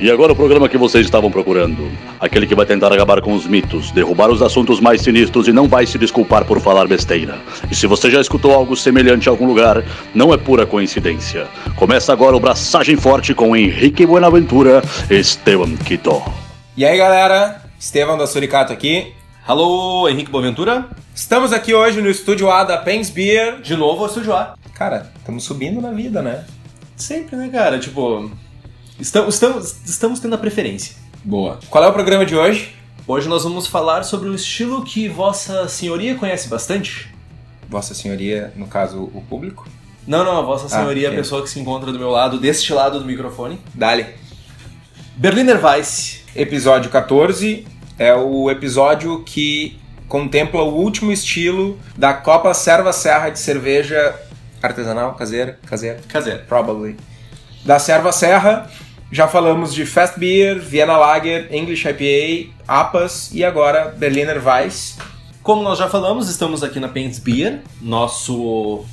E agora o programa que vocês estavam procurando. Aquele que vai tentar acabar com os mitos, derrubar os assuntos mais sinistros e não vai se desculpar por falar besteira. E se você já escutou algo semelhante em algum lugar, não é pura coincidência. Começa agora o Braçagem Forte com Henrique Buenaventura e Esteban Quito. E aí galera, Estevão da Suricato aqui. Alô, Henrique Boaventura? Estamos aqui hoje no estúdio A da Pens Beer. De novo, o Estúdio A. Cara, estamos subindo na vida, né? Sempre, né, cara? Tipo, estamos, estamos, estamos tendo a preferência. Boa. Qual é o programa de hoje? Hoje nós vamos falar sobre um estilo que Vossa Senhoria conhece bastante. Vossa Senhoria, no caso, o público. Não, não, Vossa Senhoria é a pessoa que se encontra do meu lado, deste lado do microfone. Dali. Berliner Weiss. Episódio 14 é o episódio que contempla o último estilo da Copa Serva Serra de cerveja artesanal, caseira, caseira, Caseiro. probably. Da Serva Serra, já falamos de Fast Beer, Vienna Lager, English IPA, APAS e agora Berliner Weiss. Como nós já falamos, estamos aqui na Paints Beer, nosso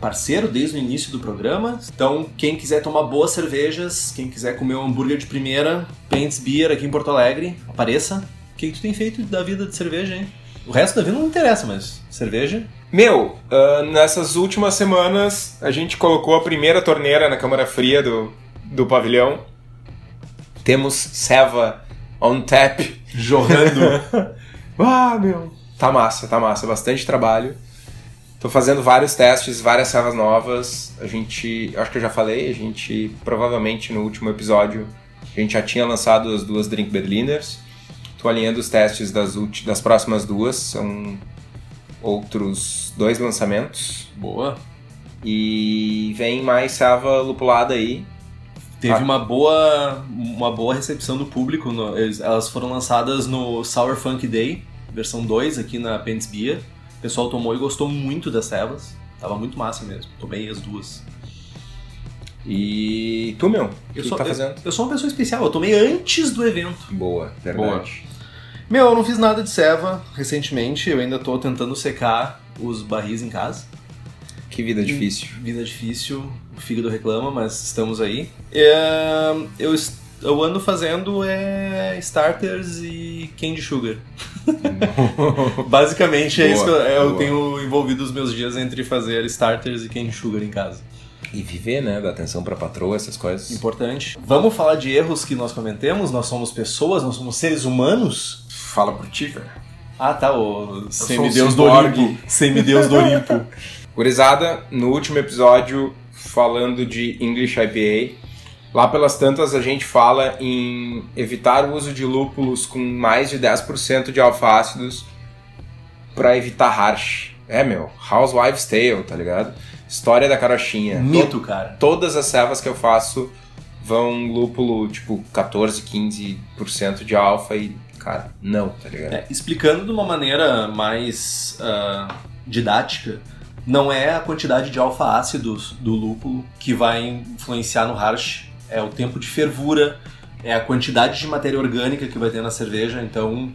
parceiro desde o início do programa. Então, quem quiser tomar boas cervejas, quem quiser comer um hambúrguer de primeira, Paints Beer aqui em Porto Alegre, apareça. O que, que tu tem feito da vida de cerveja, hein? O resto da vida não interessa, mas cerveja. Meu, ah, nessas últimas semanas a gente colocou a primeira torneira na câmara fria do, do pavilhão. Temos Seva on tap. Jorrando. Ah, meu. Tá massa, tá massa. Bastante trabalho. Tô fazendo vários testes, várias servas novas. A gente, acho que eu já falei, a gente provavelmente no último episódio a gente já tinha lançado as duas Drink Berliners. Tô alinhando os testes das, das próximas duas. São outros dois lançamentos. Boa. E vem mais serva lupulada aí. Teve Ah. uma boa uma boa recepção do público. no- eles- elas foram lançadas no Sour Funk Day, versão 2, aqui na Pents Beer. O pessoal tomou e gostou muito das cevas. Tava muito massa mesmo. Tomei as duas. E tu, meu, Eu que sou, tá eu- fazendo? Eu, sou uma pessoa especial, eu tomei antes do evento. Boa, verdade. Meu, eu não fiz nada de ceva recentemente, eu ainda tô tentando secar os barris em casa. Que vida difícil. Vida difícil, o fígado reclama, mas estamos aí. É, eu, eu ando fazendo é, starters e candy sugar. Basicamente é Boa, isso que eu, eu boa. tenho envolvido os meus dias entre fazer starters e candy sugar em casa. E viver, né? Dar atenção pra patroa, essas coisas. Importante. Vamos falar de erros que nós cometemos? Nós somos pessoas, nós somos seres humanos? Fala por ti, velho. Ah, tá, o semideus do. Olimpo. Semideus do Olimpo. Gurizada, no último episódio, falando de English IPA, lá pelas tantas a gente fala em evitar o uso de lúpulos com mais de 10% de alfácidos pra evitar harsh. É, meu, Housewives Tale, tá ligado? História da carochinha. Mito, cara. Todas as servas que eu faço vão lúpulo, tipo, 14, 15% de alfa e, cara, não, tá ligado? É, explicando de uma maneira mais ah, didática, não é a quantidade de alfa-ácidos do lúpulo que vai influenciar no harsh, é o tempo de fervura, é a quantidade de matéria orgânica que vai ter na cerveja, então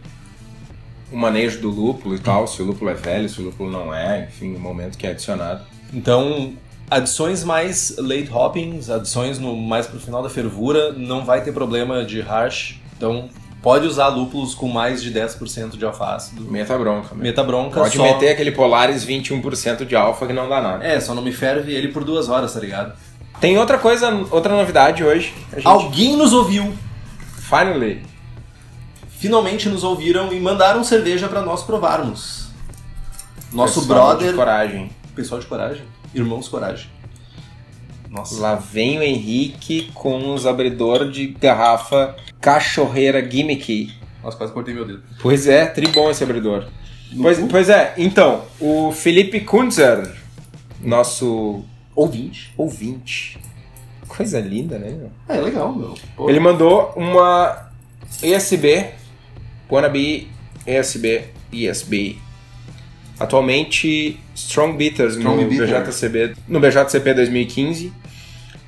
o manejo do lúpulo e tal, se o lúpulo é velho, se o lúpulo não é, enfim, o momento que é adicionado. Então, adições mais late hoppings, adições no, mais pro final da fervura, não vai ter problema de harsh. Então, pode usar lúpulos com mais de 10% de alfa-ácido. Meta bronca. meu. Meta bronca Pode só... meter aquele Polaris 21% de alfa que não dá nada. É, só não me ferve ele por duas horas, tá ligado? Tem outra coisa, outra novidade hoje. Gente, Alguém nos ouviu. finally, Finalmente nos ouviram e mandaram cerveja pra nós provarmos. Nosso pessoal brother... de coragem. Pessoal de coragem. Irmãos coragem. Nossa. Lá vem o Henrique com os abridor de garrafa cachorreira gimmicky. Nossa, quase cortei meu dedo. Pois é, tribom esse abridor. Pois, pois é, então, o Felipe Kunzer, nosso Ouvinte. ouvinte. Coisa linda, né? meu? É, legal, meu. Pô. Ele mandou uma ESB, wannabe ESB, ESB. Atualmente, Strong Bitters Strong no, Bitter. BJCB, no BJCP 2015.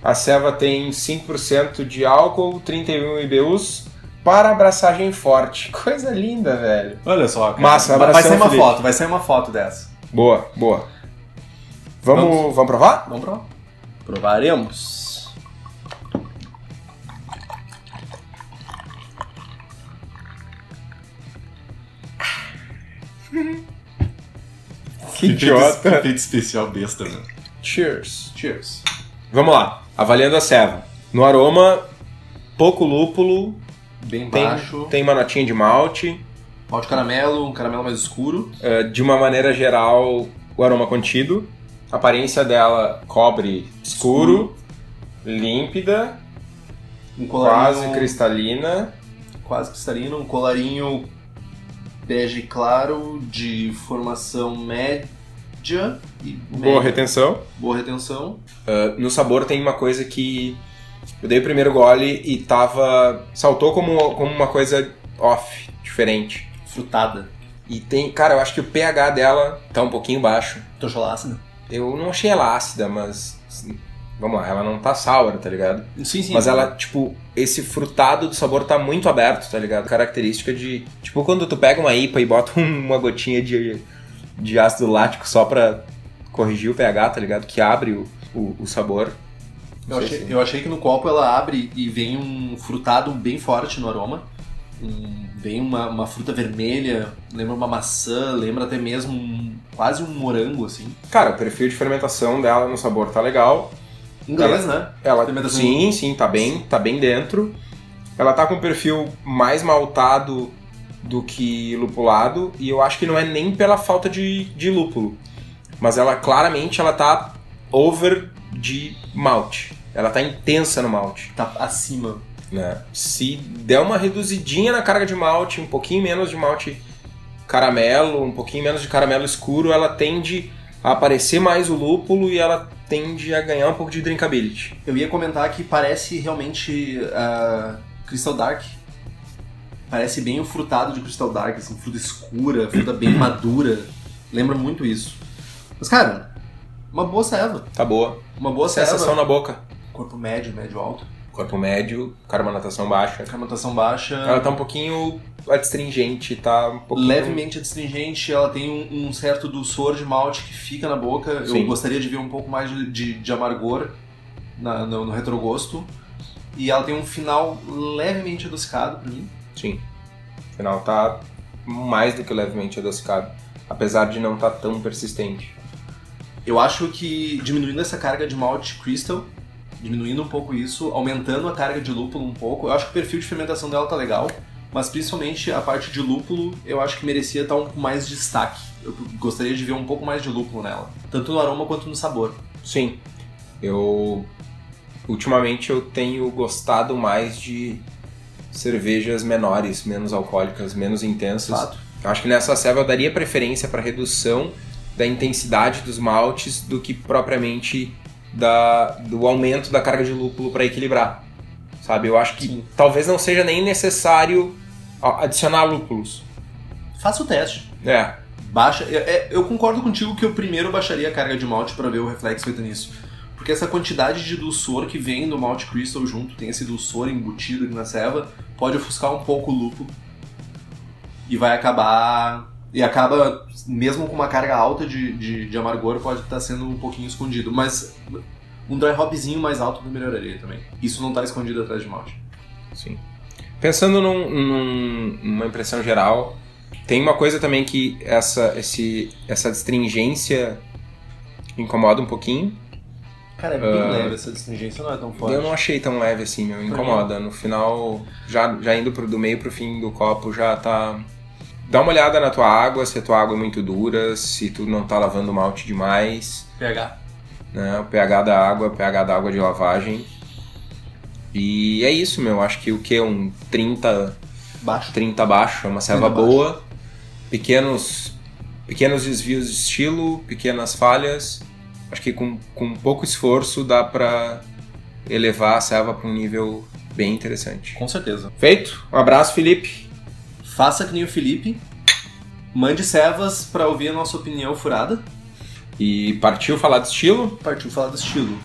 A ceva tem 5% de álcool, 31 IBUs, para abraçagem forte. Coisa linda, velho. Olha só, cara. Massa, vai, sair uma Felipe. foto, vai sair uma foto dessa. Boa, boa. Vamos, Vamos. vamos provar? Vamos provar. Provaremos. Que idiota. Efeito especial besta, né? Cheers. Cheers. Vamos lá. Avaliando a ceva. No aroma, pouco lúpulo. Bem Tem, baixo. tem uma notinha de malte. Malte caramelo, um caramelo mais escuro. Uh, de uma maneira geral, o aroma contido. A aparência dela, cobre escuro, límpida, Um quase cristalina. quase cristalino, um colarinho bege claro de formação média e Boa média. retenção. boa retenção. Uh, no sabor tem uma coisa que eu dei o primeiro gole e tava. saltou como, como uma coisa off, diferente. Frutada. E tem, cara, eu acho que o pH dela tá um pouquinho baixo. Tu achou ela ácida? Eu não achei ela ácida, mas. Vamos lá, ela não tá sour, tá ligado? Sim, sim. Mas ela, tipo, esse frutado do sabor tá muito aberto, tá ligado? Característica de. Tipo, quando tu pega uma IPA e bota uma gotinha de, de ácido lático só pra corrigir o pH, tá ligado? Que abre o, o, o sabor. Eu achei, se- eu achei que no copo ela abre e vem um frutado bem forte no aroma. Um- vem uma, uma fruta vermelha, lembra uma maçã, lembra até mesmo um- quase um morango, assim. Cara, o perfil de fermentação dela no sabor tá legal. Inglês, né? Ela, Fermentação- sim, sim, tá bem, tá bem dentro. Ela tá com um perfil mais maltado do que lupulado e eu acho que não é nem pela falta de, de lúpulo, mas ela claramente ela tá over de malte. Ela tá intensa no malte, Tá acima. né? Se der uma reduzidinha na carga de malte, um pouquinho menos de malte caramelo, um pouquinho menos de caramelo escuro, ela tende a aparecer mais o lúpulo e ela tende a ganhar um pouco de drinkability. Eu ia comentar que parece realmente ah, Crystal Dark. Parece bem o frutado de Crystal Dark, assim, fruta escura, fruta bem madura. Lembra muito isso. Mas, cara, uma boa ceva. Tá boa. Uma boa Sensação ceva. na boca. Corpo médio, médio alto. Corpo médio, carbonatação baixa. Carbonatação baixa. Ela tá um pouquinho adstringente, tá um pouquinho... levemente adstringente, ela tem um, um certo dulçor de malte que fica na boca. Sim. Eu gostaria de ver um pouco mais de, de, de amargor na- no, no retrogosto. E ela tem um final levemente adocicado pra mim. Sim. O final tá mais do que levemente adocicado. Apesar de não tá tão persistente. Eu acho que diminuindo essa carga de malte crystal, diminuindo um pouco isso, aumentando a carga de lúpulo um pouco, eu acho que o perfil de fermentação dela tá legal, mas principalmente a parte de lúpulo eu acho que merecia estar um pouco mais de destaque. Eu gostaria de ver um pouco mais de lúpulo nela, tanto no aroma quanto no sabor. Sim. Eu... Ultimamente eu tenho gostado mais de cervejas menores, menos alcoólicas, menos intensas. Fato. Eu acho que nessa ceva eu daria preferência para redução da intensidade dos maltes do que propriamente da, do aumento da carga de lúpulo para equilibrar. Sabe? Eu acho que Sim. talvez não seja nem necessário adicionar lúpulos. Faça o teste. É, Baixa. é- é- eu concordo contigo que eu primeiro baixaria a carga de malte para ver o reflexo feito nisso. Porque essa quantidade de dulçor que vem do malte crystal junto, tem esse dulçor embutido aqui na ceva, pode ofuscar um pouco o lúpulo. E vai acabar. E acaba, mesmo com uma carga alta de, de, de amargor, pode estar sendo um pouquinho escondido. Mas um dry hopzinho mais alto me melhoraria também. Isso não está escondido atrás de malte. sim. Pensando num- num- numa impressão geral, tem uma coisa também que essa, esse, essa astringência incomoda um pouquinho. Cara, é bem Ah. leve essa distingência, não é tão forte. Eu não achei tão leve assim, meu. Incomoda. No final, já, já indo pro, do meio pro fim do copo, já tá. Dá uma olhada na tua água, se a tua água é muito dura, se tu não tá lavando malte demais, pH. né? O pH da água, pH da água de lavagem. E é isso, meu. Acho que o que? Um 30, Baixo. 30 baixo, é uma serva 30 baixo. boa. Pequenos, pequenos desvios de estilo, pequenas falhas. Acho que com, com pouco esforço dá pra elevar a serva para um nível bem interessante. Com certeza. Feito? Um abraço, Felipe. Faça que nem o Felipe. Mande servas pra ouvir a nossa opinião furada. E partiu falar de estilo? Partiu falar do estilo.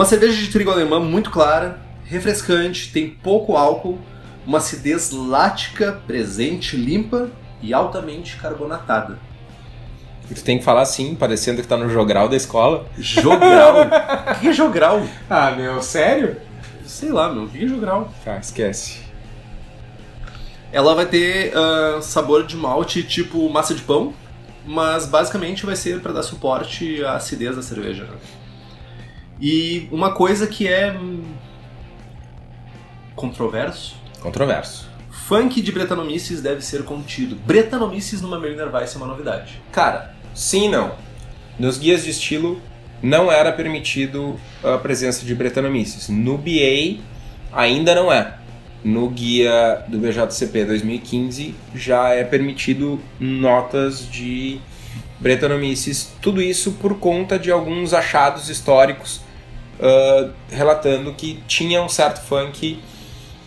Uma cerveja de trigo alemã muito clara, refrescante, tem pouco álcool, uma acidez lática presente, limpa e altamente carbonatada. Tu tem que falar assim, parecendo que tá no jogral da escola. Jogral? O que é jogral? Ah, meu, sério? Sei lá, meu. O que é jogral? Tá, esquece. Ela vai ter uh, sabor de malte tipo massa de pão, mas basicamente vai ser para dar suporte à acidez da cerveja. E uma coisa que é controverso. Controverso. Funk de Bretanomices deve ser contido. Bretanomices numa Berliner Weiss é uma novidade. Cara, sim e não. Nos guias de estilo não era permitido a presença de Bretanomices. No BA ainda não é. No guia do BJCP 2015 já é permitido notas de Bretanomices. Tudo isso por conta de alguns achados históricos uh, relatando que tinha um certo funk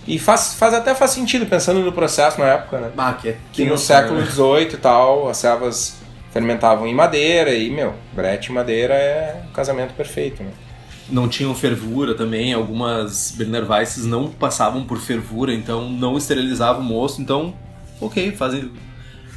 e faz, faz até faz sentido pensando no processo na época, né? Ah, que, é, que no século XVIII né? e tal, as servas fermentavam em madeira e, meu, brete e madeira é um casamento perfeito, né? Não tinham fervura também, algumas Berliner Weisses não passavam por fervura, então não esterilizavam o moço, então, ok, fazem...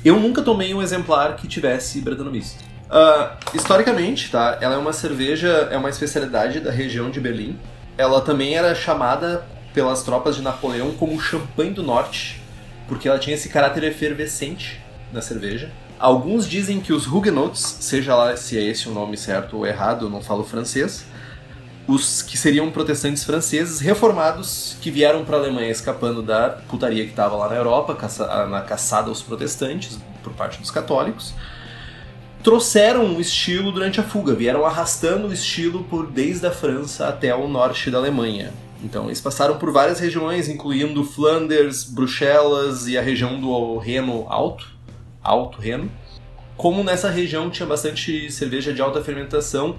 Eu nunca tomei um exemplar que tivesse Brettanomyces. Uh, historicamente, tá, ela é uma cerveja, é uma especialidade da região de Berlim. Ela também era chamada pelas tropas de Napoleão como champanhe do norte, porque ela tinha esse caráter efervescente na cerveja. Alguns dizem que os Huguenots, seja lá se é esse o nome certo ou errado, eu não falo francês, os que seriam protestantes franceses reformados que vieram para a Alemanha escapando da putaria que estava lá na Europa, caça na caçada aos protestantes por parte dos católicos, trouxeram o estilo durante a fuga, vieram arrastando o estilo por desde a França até o norte da Alemanha. Então, eles passaram por várias regiões, incluindo Flanders, Bruxelas e a região do Reno Alto, Alto Reno. Como nessa região tinha bastante cerveja de alta fermentação,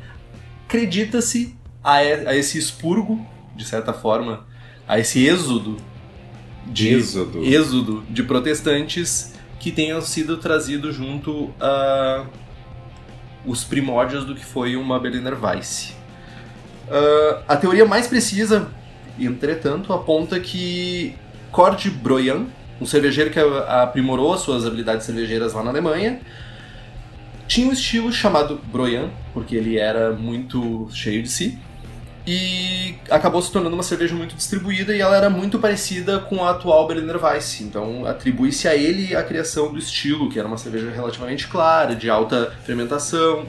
acredita-se a, esse expurgo, de certa forma, a esse êxodo de, êxodo. êxodo de protestantes que tenham sido trazidos junto a os primórdios do que foi uma Berliner Weiss. Uh, a teoria mais precisa Entretanto, aponta que Cord Broyan, um cervejeiro que aprimorou suas habilidades cervejeiras lá na Alemanha, tinha um estilo chamado Broyan, porque ele era muito cheio de si, e acabou se tornando uma cerveja muito distribuída e ela era muito parecida com a atual Berliner Weiss. Então atribui-se a ele a criação do estilo, que era uma cerveja relativamente clara, de alta fermentação,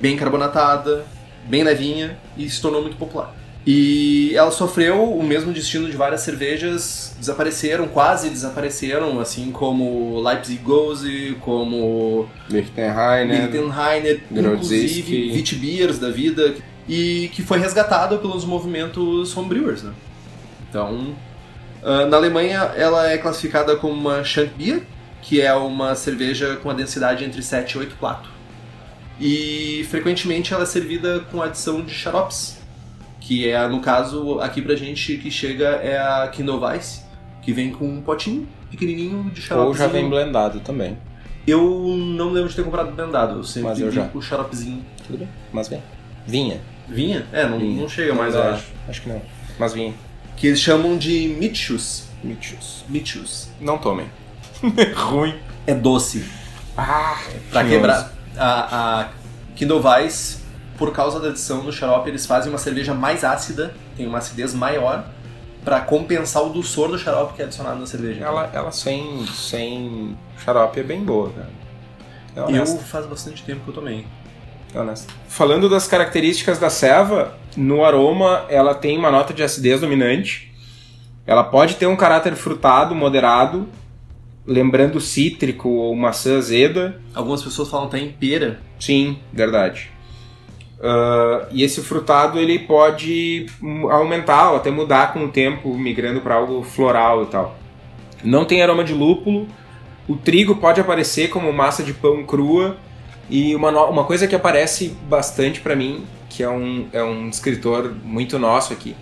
bem carbonatada, bem levinha e se tornou muito popular. E ela sofreu o mesmo destino de várias cervejas, desapareceram, quase desapareceram, assim como Leipzig Gose, como Lichtenheiner, Lichtenheiner inclusive Witbiers da vida, e que foi resgatada pelos movimentos homebrewers, né? Então, uh, na Alemanha ela é classificada como uma Schankbier, que é uma cerveja com a densidade entre 7 e 8 plato. E frequentemente ela é servida com adição de xaropes, que é, no caso, aqui pra gente que chega é a Kindle Vice, que vem com um potinho pequenininho de xarope. Ou já vem blendado também. Eu não lembro de ter comprado blendado, eu sempre mas eu já. o xaropezinho. Tudo bem, mas vem. Vinha. Vinha? É, não, vinha. não chega mais, eu acho. Acho que não, mas vinha. Que eles chamam de Mitchus. Mitchus. Mitchus. Não tomem. Ruim. É doce. Ah, pra quebrar. A, a Kindle Vice por causa da adição do xarope, eles fazem uma cerveja mais ácida, tem uma acidez maior, para compensar o dulçor do xarope que é adicionado na cerveja. Ela, ela sem, sem xarope é bem boa, cara. É eu faz bastante tempo que eu tomei. É. Falando das características da ceva, no aroma ela tem uma nota de acidez dominante. Ela pode ter um caráter frutado, moderado, lembrando cítrico ou maçã azeda. Algumas pessoas falam até em pera. Sim, verdade. Uh, e esse frutado ele pode aumentar ou até mudar com o tempo, migrando para algo floral e tal. Não tem aroma de lúpulo. O trigo pode aparecer como massa de pão crua. E uma, uma coisa que aparece bastante para mim, que é um, é um escritor muito nosso aqui,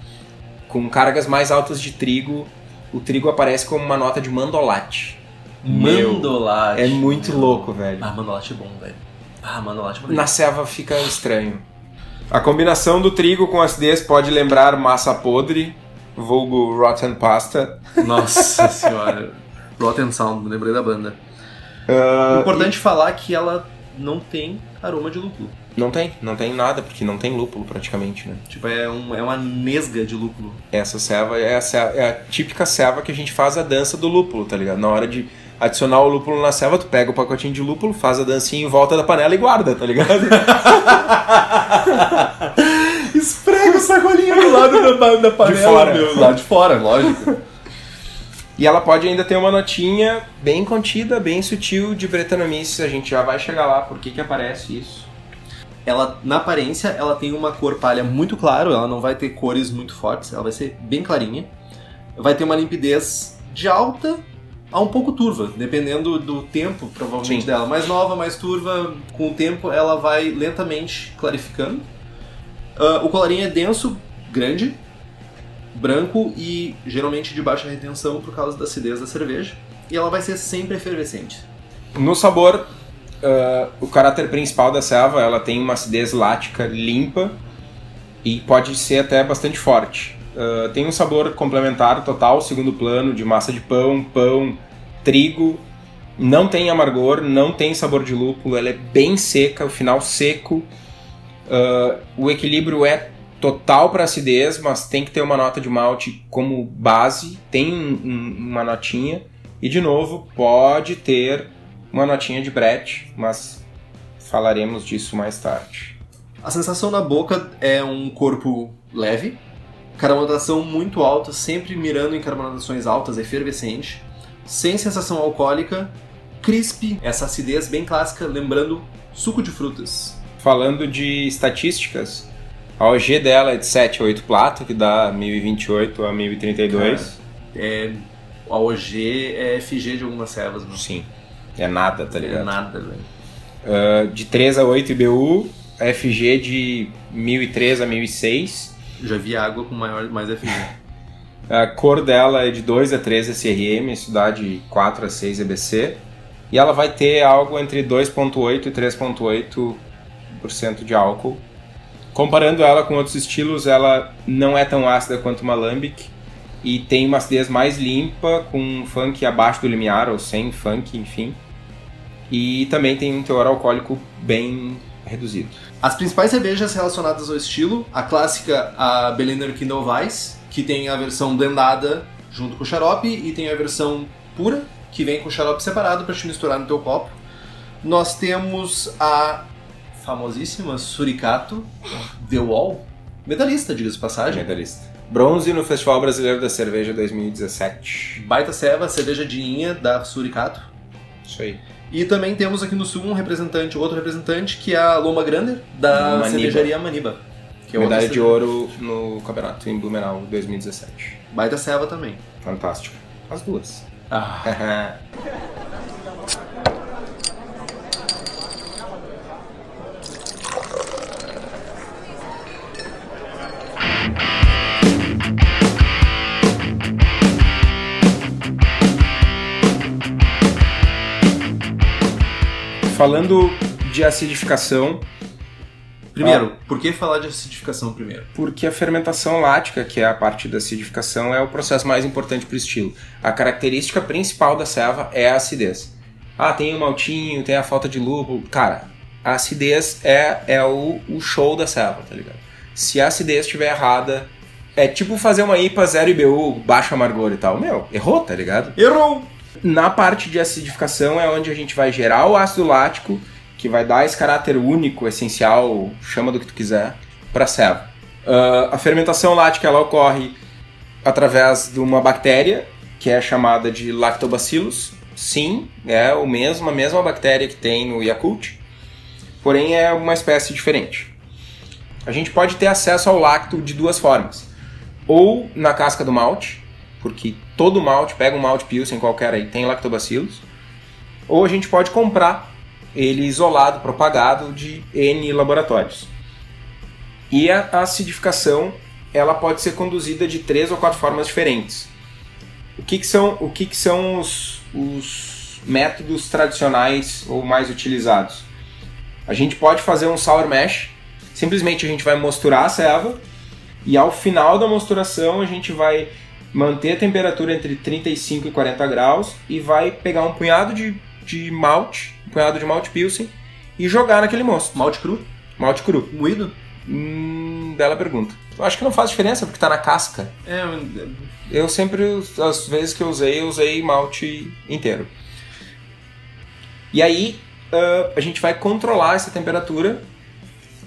com cargas mais altas de trigo, o trigo aparece como uma nota de mandolate. Mandolate. é muito louco, velho. Ah, mandolate é bom, velho. Ah, mano, lá, tipo... Na selva fica estranho. A combinação do trigo com acidez pode lembrar massa podre, vulgo rotten pasta. Nossa senhora. Rotten Sound, lembrei da banda. Uh, Importante e... falar que ela não tem aroma de lúpulo. Não tem, não tem nada, porque não tem lúpulo praticamente, né? Tipo, é, um, é uma nesga de lúpulo. Essa ceva é a, ceva, é a típica ceva que a gente faz a dança do lúpulo, tá ligado? Na hora de adicionar o lúpulo na ceva, tu pega o pacotinho de lúpulo, faz a dancinha em volta da panela e guarda, tá ligado? Esfrega o sacolinho do lado da, da panela, De fora. meu. Lá de fora, lógico. E ela pode ainda ter uma notinha bem contida, bem sutil de Brettanomyces. A gente já vai chegar lá, por que que aparece isso? Ela, na aparência, ela tem uma cor palha muito claro, ela não vai ter cores muito fortes, ela vai ser bem clarinha. Vai ter uma limpidez de alta a um pouco turva, dependendo do tempo, provavelmente, Sim. dela. Mais nova, mais turva, com o tempo ela vai lentamente clarificando. Ah, o colarinho é denso, grande, branco e geralmente de baixa retenção por causa da acidez da cerveja. E ela vai ser sempre efervescente. No sabor, ah, o caráter principal da ceva, ela tem uma acidez lática limpa e pode ser até bastante forte. Ah, tem um sabor complementar total, segundo plano, de massa de pão, pão, trigo. Não tem amargor, não tem sabor de lúpulo, ela é bem seca, o final seco. Ah, o equilíbrio é total para acidez, mas tem que ter uma nota de malte como base, tem um- um- uma notinha. E de novo, pode ter uma notinha de brete, mas falaremos disso mais tarde. A sensação na boca é um corpo leve, carbonatação muito alta, sempre mirando em carbonatações altas, efervescente, sem sensação alcoólica, crisp, essa acidez bem clássica, lembrando suco de frutas. Falando de estatísticas, a OG dela é de 7 a 8 plato, que dá 1028 a 1032. É, a OG é FG de algumas servas, não Sim, é nada, tá é ligado? nada, velho. Ah, de 3 a 8 IBU, FG de 1003 a 1006. Já vi água com maior, mais FG. A cor dela é de 2 a 3 SRM, isso dá de 4 a 6 EBC. E ela vai ter algo entre 2,8% e 3,8% de álcool. Comparando ela com outros estilos, ela não é tão ácida quanto uma Lambic e tem uma acidez mais limpa, com um funk abaixo do limiar, ou sem funk, enfim. E também tem um teor alcoólico bem reduzido. As principais cervejas relacionadas ao estilo, a clássica, a Berliner Kindle que tem a versão blendada junto com o xarope, e tem a versão pura, que vem com o xarope separado para te misturar no teu copo. Nós temos a famosíssima Suricato The Wall, medalhista, diga-se de passagem. Medalhista. Bronze no Festival Brasileiro da Cerveja 2017. Baita ceva, cerveja de inha da Suricato. Isso aí. E também temos aqui no sul um representante, outro representante, que é a Loma Grander, da Maniba. cervejaria Maniba. Que é Medalha de ouro no campeonato em Blumenau 2017. Baita ceva também. Fantástico. As duas. Ah. Falando de acidificação, Primeiro, por que falar de acidificação primeiro? porque a fermentação lática, que é a parte da acidificação, é o processo mais importante para o estilo. A característica principal da ceva é a acidez. Ah, tem o maltinho, tem a falta de lúpulo. Cara, a acidez é, é o, o show da ceva, tá ligado? Se a acidez estiver errada, é tipo fazer uma IPA 0 IBU, baixo amargor e tal. Meu, errou, tá ligado? Errou! Na parte de acidificação é onde a gente vai gerar o ácido lático, que vai dar esse caráter único, essencial, chama do que tu quiser, para a ceva. Ah, a fermentação lática ela ocorre através de uma bactéria que é chamada de lactobacillus. Sim, é o mesmo, a mesma bactéria que tem no Yakult, porém é uma espécie diferente. A gente pode ter acesso ao lacto de duas formas. Ou na casca do malte, porque todo malte, pega um malte Pilsen qualquer aí, tem lactobacillus. Ou a gente pode comprar ele isolado, propagado de N laboratórios. E a acidificação, ela pode ser conduzida de três ou quatro formas diferentes. O que, que são, o que que são os, os métodos tradicionais ou mais utilizados? A gente pode fazer um sour mash, simplesmente a gente vai mosturar a ceva e ao final da mosturação a gente vai manter a temperatura entre 35 e 40 graus e vai pegar um punhado de, de malte, um punhado de malte pilsen e jogar naquele mosto. Malte cru? Malte cru. Moído? Hum, bela pergunta. Eu acho que não faz diferença porque tá na casca. É, Eu sempre, as vezes que eu usei, eu usei malte inteiro. E aí, ah, a gente vai controlar essa temperatura,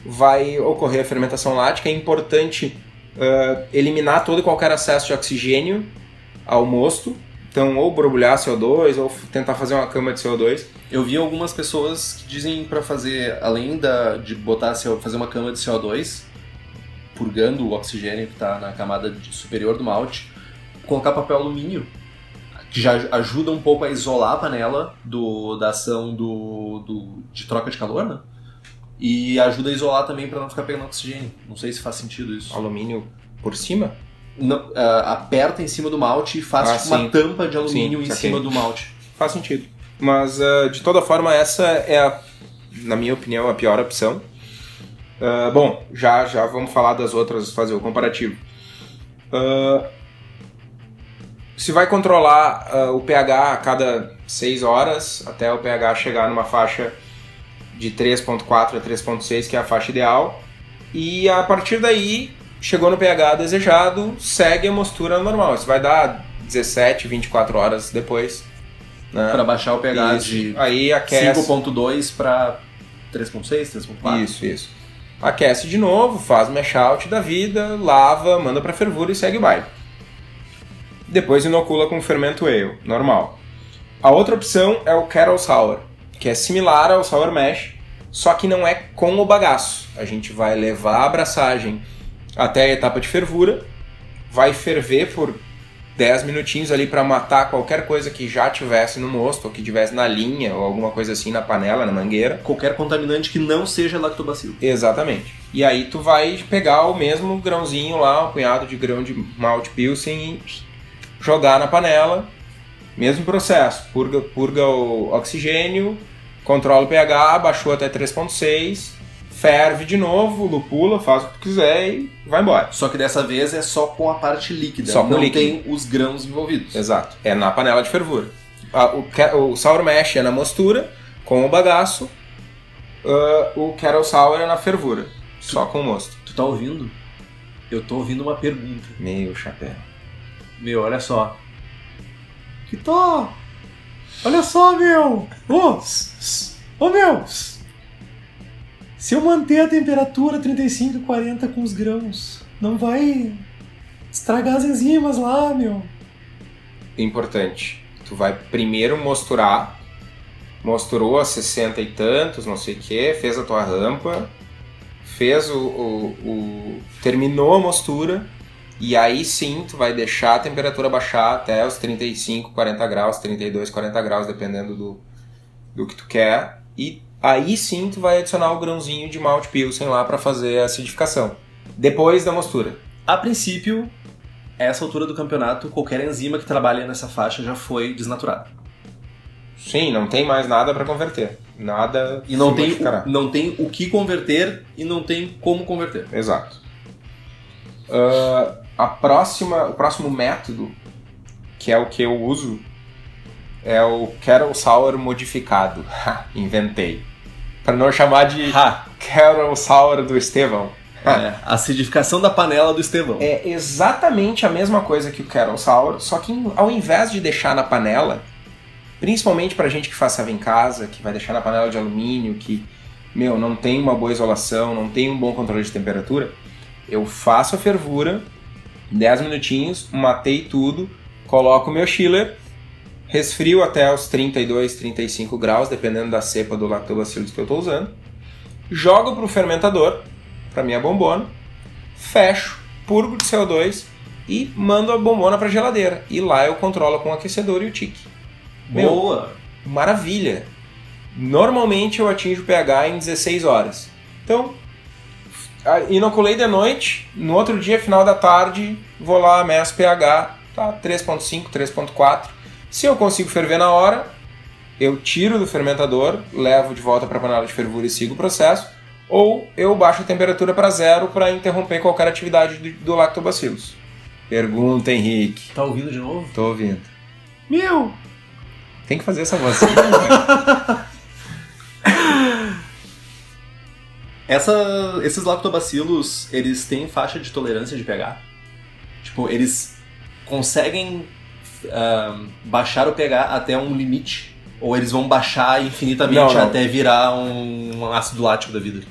vai ocorrer a fermentação lática. É importante ah, eliminar todo e qualquer acesso de oxigênio ao mosto. Então, ou borbulhar CO2, ou tentar fazer uma cama de CO2. eu vi algumas pessoas que dizem pra fazer, além da, de botar fazer uma cama de CO2, purgando o oxigênio que tá na camada superior do malte, colocar papel alumínio, que já ajuda um pouco a isolar a panela do, da ação do, do, de troca de calor, né? E ajuda a isolar também pra não ficar pegando oxigênio. Não sei se faz sentido isso. Alumínio por cima? Não, ah, aperta em cima do malte e faz Ah, tipo, uma tampa de alumínio Sim, em cima do malte. Faz sentido. Mas, ah, de toda forma, essa é, a, na minha opinião, a pior opção. Ah, bom, já, já vamos falar das outras, fazer o comparativo. Se vai controlar o pH a cada 6 horas, até o pH chegar numa faixa de 3.4 a 3.6, que é a faixa ideal. E a partir daí, chegou no pH desejado, segue a mostura normal. Isso vai dar 17, 24 horas depois. Né? Pra baixar o pH Isso. de Aí aquece. 5.2 pra 3.6, 3.4. Isso, isso. Aquece de novo, faz mash out da vida, lava, manda pra fervura e segue o baile. Depois inocula com fermento ale, normal. A outra opção é o Kettle Sour, que é similar ao Sour Mash, só que não é com o bagaço. A gente vai levar a abraçagem até a etapa de fervura, vai ferver por 10 minutinhos ali para matar qualquer coisa que já tivesse no mosto, ou que tivesse na linha, ou alguma coisa assim na panela, na mangueira. Qualquer contaminante que não seja lactobacilo. Exatamente. E aí tu vai pegar o mesmo grãozinho lá, um punhado de grão de malte pilsen e jogar na panela. Mesmo processo. Purga, purga o oxigênio, controla o pH, baixou até 3.6, ferve de novo, lupula, faz o que tu quiser e vai embora. Só que dessa vez é só com a parte líquida, Só com não líquido. tem os grãos envolvidos. Exato. É na panela de fervura. O, o sour mash é na mostura, com o bagaço. Ah, o kettle sour é na fervura, só com o mosto. Tu tá ouvindo? Eu tô ouvindo uma pergunta. Meu chapéu. Meu, olha só. Que tá? Olha só, meu! Ô! s- Ô, meu! Se eu manter a temperatura 35 e 40 com os grãos, não vai estragar as enzimas lá, meu. importante. Tu vai primeiro mosturar, mosturou a 60 e tantos, não sei o que, fez a tua rampa, fez o, o, o- terminou a mostura e aí sim tu vai deixar a temperatura baixar até os 35, 40 graus, 32, 40 graus, dependendo do, do que tu quer. E aí sim tu vai adicionar o grãozinho de malte pilsen lá para fazer a acidificação. Depois da mostura. A princípio, a essa altura do campeonato, qualquer enzima que trabalha nessa faixa já foi desnaturada. Sim, não tem mais nada para converter. Nada E não tem, modificará. não tem o que converter e não tem como converter. Exato. Ah, a próxima, o próximo método, que é o que eu uso, é o Kettle Sour modificado. Ha, Inventei. Para não chamar de Ha! Kettle Sour do Estevão. É, acidificação da panela do Estevão. É exatamente a mesma coisa que o Kettle Sour, só que ao invés de deixar na panela, principalmente pra gente que faz serve em casa, que vai deixar na panela de alumínio, que, meu, não tem uma boa isolação, não tem um bom controle de temperatura, eu faço a fervura, 10 minutinhos, matei tudo, coloco o meu chiller, resfrio até os 32, 35 graus, dependendo da cepa do lactobacillus que eu estou usando, jogo pro fermentador, para minha bombona, fecho, purgo de CO2 e mando a bombona para geladeira. E lá eu controlo com o aquecedor e o tique. Meu, Boa! maravilha! Normalmente eu atinjo o pH em 16 horas. Então, inoculei de noite, no outro dia, final da tarde, vou lá, meço pH, tá 3.5, 3.4. Se eu consigo ferver na hora, eu tiro do fermentador, levo de volta para a panela de fervura e sigo o processo, ou eu baixo a temperatura para zero para interromper qualquer atividade do, lactobacillus. Pergunta, Henrique. Tá ouvindo de novo? Tô ouvindo. Meu! Tem que fazer essa vozinha, Essa, esses lactobacilos, eles têm faixa de tolerância de pH? Tipo, eles conseguem uh, baixar o pH até um limite? Ou eles vão baixar infinitamente não, não. até virar um, um ácido lático da vida?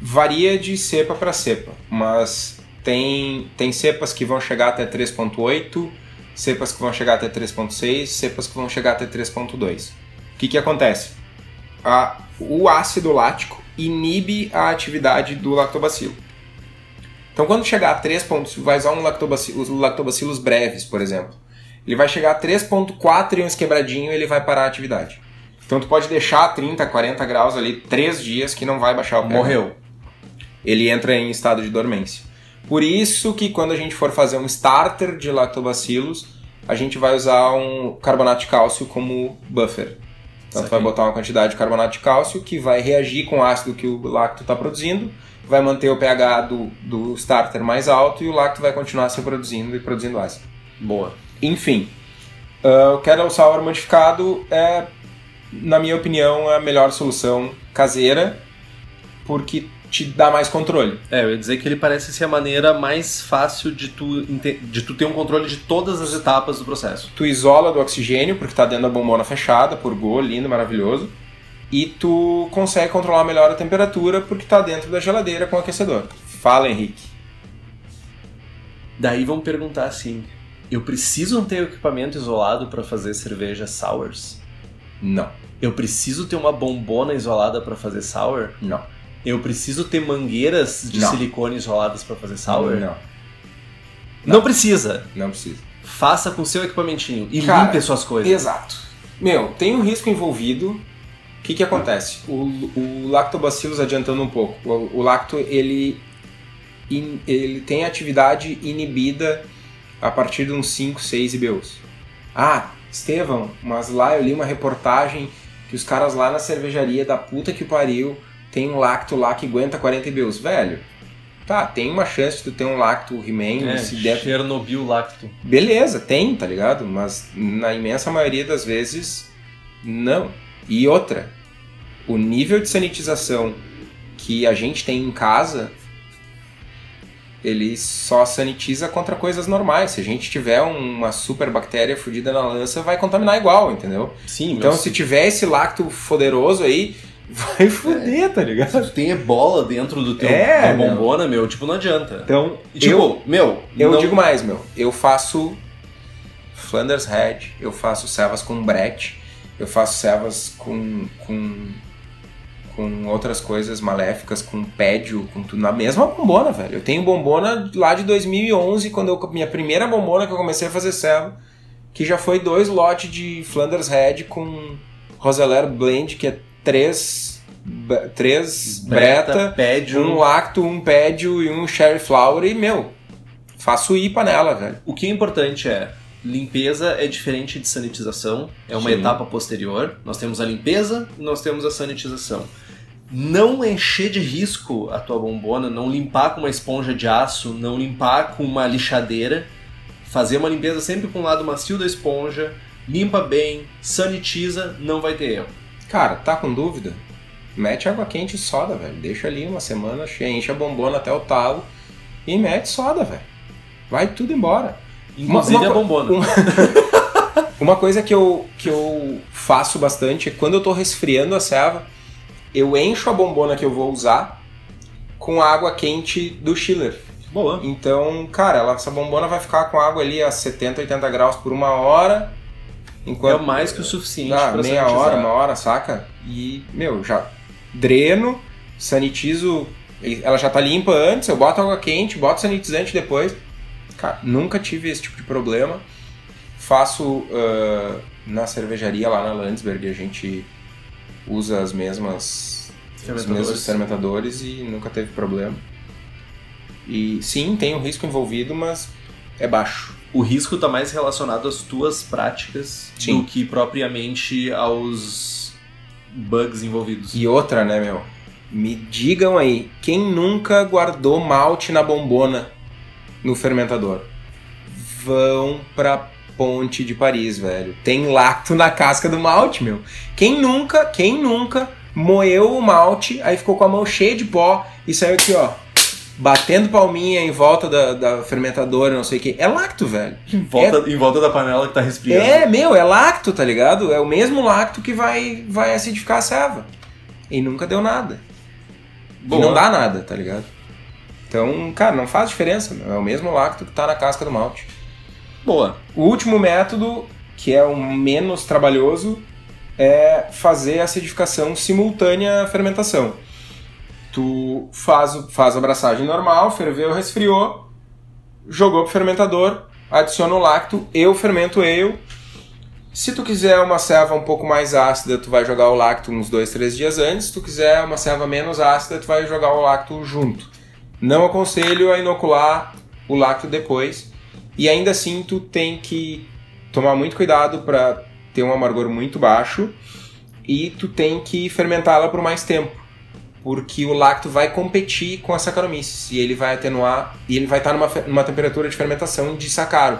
Varia de cepa para cepa, mas tem, tem cepas que vão chegar até 3.8, cepas que vão chegar até 3.6, cepas que vão chegar até 3.2. O que, que acontece? A, o ácido lático inibe a atividade do lactobacilo. Então, quando chegar a 3 pontos, vai usar um lactobacillus, lactobacilos breves, por exemplo. Ele vai chegar a 3.4 e uns quebradinho ele vai parar a atividade. Então, tu pode deixar a 30, 40 graus ali 3 dias que não vai baixar o pH. Morreu. Ele entra em estado de dormência. Por isso que quando a gente for fazer um starter de lactobacilos, a gente vai usar um carbonato de cálcio como buffer. Então, vai botar uma quantidade de carbonato de cálcio que vai reagir com o ácido que o lacto está produzindo vai manter o pH do, do starter mais alto e o lacto vai continuar se reproduzindo e produzindo ácido. Boa. Enfim, uh, o kettle sour modificado é, na minha opinião, a melhor solução caseira porque te dá mais controle. É, eu ia dizer que ele parece ser a maneira mais fácil de tu, de tu ter um controle de todas as etapas do processo. Tu isola do oxigênio, porque está dentro da bombona fechada, por go, lindo, maravilhoso e tu consegue controlar melhor a temperatura porque está dentro da geladeira com o aquecedor. Fala, Henrique. Daí vão perguntar assim: eu preciso ter equipamento isolado para fazer cerveja sours? Não. Eu preciso ter uma bombona isolada para fazer sour? Não. Eu preciso ter mangueiras de Não. silicone isoladas para fazer sour? Não. Não. Não precisa. Não precisa. Faça com seu equipamentinho e Cara, limpe suas coisas. Exato. Meu, tem um risco envolvido o que, que acontece? O, o lactobacillus, adiantando um pouco, o, o lacto ele, in, ele tem atividade inibida a partir de uns 5, 6 IBUs. Ah, Estevão, mas lá eu li uma reportagem que os caras lá na cervejaria da puta que pariu tem um lacto lá que aguenta 40 IBUs. Velho, tá, tem uma chance de tu ter um lacto He-Man é, se der... Chernobyl lacto. Beleza, tem, tá ligado? Mas na imensa maioria das vezes, não. E outra, o nível de sanitização que a gente tem em casa, ele só sanitiza contra coisas normais. Se a gente tiver uma super bactéria fodida na lança, vai contaminar igual, entendeu? Sim. Então, se tiver esse lacto poderoso aí, vai foder, é. tá ligado? Se tem ebola dentro do teu é, bombona, meu, tipo, não adianta. Então, e, tipo, eu, meu, eu não... digo mais, meu, eu faço Flanders Head, eu faço servas com Brett, eu faço servas com, com, com outras coisas maléficas, com pédio, com tudo, na mesma bombona, velho. Eu tenho bombona lá de 2011, quando eu, minha primeira bombona que eu comecei a fazer serva, que já foi dois lotes de Flanders Red com Rosellaire Blend, que é três, três breta, breta pédio. um lacto, um pédio e um cherry flower, e, meu, faço IPA nela, velho. O que é importante é, Limpeza é diferente de sanitização, é uma Sim. etapa posterior. Nós temos a limpeza e nós temos a sanitização. Não encher de risco a tua bombona, não limpar com uma esponja de aço, não limpar com uma lixadeira. Fazer uma limpeza sempre com o lado macio da esponja, limpa bem, sanitiza, não vai ter erro. Cara, tá com dúvida? Mete água quente e soda, velho. Deixa ali uma semana, enche a bombona até o talo e mete soda, velho. Vai tudo embora. Inclusive uma, uma, a bombona. Uma, uma, coisa que eu, que eu faço bastante é quando eu tô resfriando a serva, eu encho a bombona que eu vou usar com água quente do chiller. Boa. Então, cara, ela, essa bombona vai ficar com água ali a 70, 80 graus por uma hora. Enquanto, é mais que o suficiente ah, meia sanitizar. hora, uma hora, saca? E, meu, já dreno, sanitizo, ela já tá limpa antes, eu boto água quente, boto sanitizante depois Cara, nunca tive esse tipo de problema. Faço uh, na cervejaria lá na Landsberg, a gente usa as mesmas os mesmos fermentadores e nunca teve problema. E sim, tem um risco envolvido, mas é baixo. O risco está mais relacionado às tuas práticas sim. do que propriamente aos bugs envolvidos. E outra, né, meu? Me digam aí, quem nunca guardou malte na bombona no fermentador. Vão pra Ponte de Paris, velho. Tem lacto na casca do malte, meu. Quem nunca, quem nunca moeu o malte, aí ficou com a mão cheia de pó e saiu aqui, ó, batendo palminha em volta da, da fermentadora, não sei o que. É lacto, velho. Em volta, é... em volta da panela que tá respirando. É, meu, é lacto, tá ligado? É o mesmo lacto que vai, vai acidificar a ceva. E nunca deu nada. E não dá nada, tá ligado? Então, cara, não faz diferença. É o mesmo lacto que tá na casca do malte. Boa. O último método, que é o menos trabalhoso, é fazer a acidificação simultânea à fermentação. Tu faz, faz a abraçagem normal, ferveu, resfriou, jogou pro fermentador, adiciona o lacto, eu fermento eu. Se tu quiser uma ceva um pouco mais ácida, tu vai jogar o lacto uns dois, três dias antes. Se tu quiser uma ceva menos ácida, tu vai jogar o lacto junto. Não aconselho a inocular o lacto depois. E ainda assim, tu tem que tomar muito cuidado para ter um amargor muito baixo e tu tem que fermentá-la por mais tempo porque o lacto vai competir com a Saccharomyces e ele vai atenuar e ele vai estar numa, numa temperatura de fermentação de sacaro.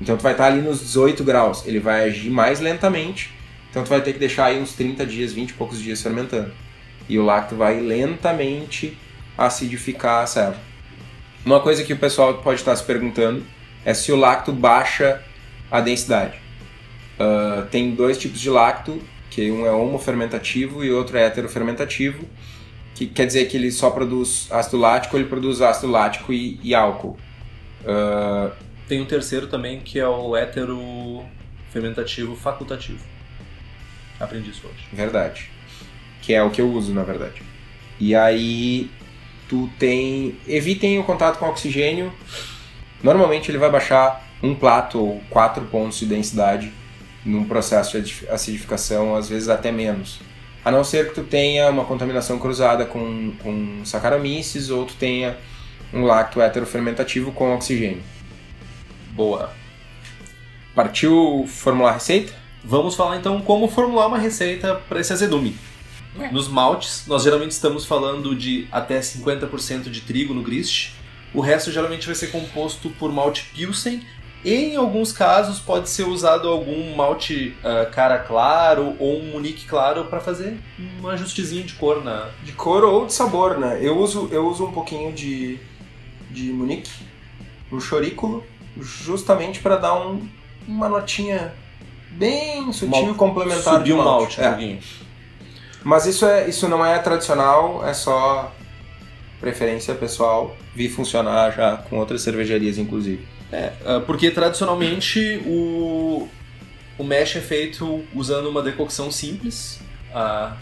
Então tu vai estar ali nos 18 graus, ele vai agir mais lentamente, então tu vai ter que deixar aí uns 30 dias, 20 e poucos dias fermentando. E o lacto vai lentamente acidificar a ceva. Uma coisa que o pessoal pode estar se perguntando é se o lacto baixa a densidade. Uh, tem dois tipos de lacto, que um é homofermentativo e outro é heterofermentativo que quer dizer que ele só produz ácido lático, ele produz ácido lático e, e álcool. Uh... Tem um terceiro também que é o hétero fermentativo facultativo. Aprendi isso hoje. Verdade. Que é o que eu uso, na verdade. E aí tu tem. Evitem o contato com oxigênio. Normalmente ele vai baixar um plato ou quatro pontos de densidade num processo de acidificação, às vezes até menos. A não ser que tu tenha uma contaminação cruzada com, com Saccharomyces ou tu tenha um lacto heterofermentativo com oxigênio. Boa. Partiu formular receita? Vamos falar então como formular uma receita para esse azedume. Nos maltes, nós geralmente estamos falando de até 50% de trigo no grist. O resto geralmente vai ser composto por malte Pilsen em alguns casos pode ser usado algum malte uh, cara claro ou um munique claro para fazer um ajustezinho de cor na de cor ou de sabor, né? Eu uso eu uso um pouquinho de de munique no chorículo justamente para dar um, uma notinha bem sutil e complementar de malte. malte é. Mas isso é isso não é tradicional, é só preferência pessoal. Vi funcionar já com outras cervejarias inclusive. É, ah, porque tradicionalmente o, o mesh é feito usando uma decocção simples. Ah,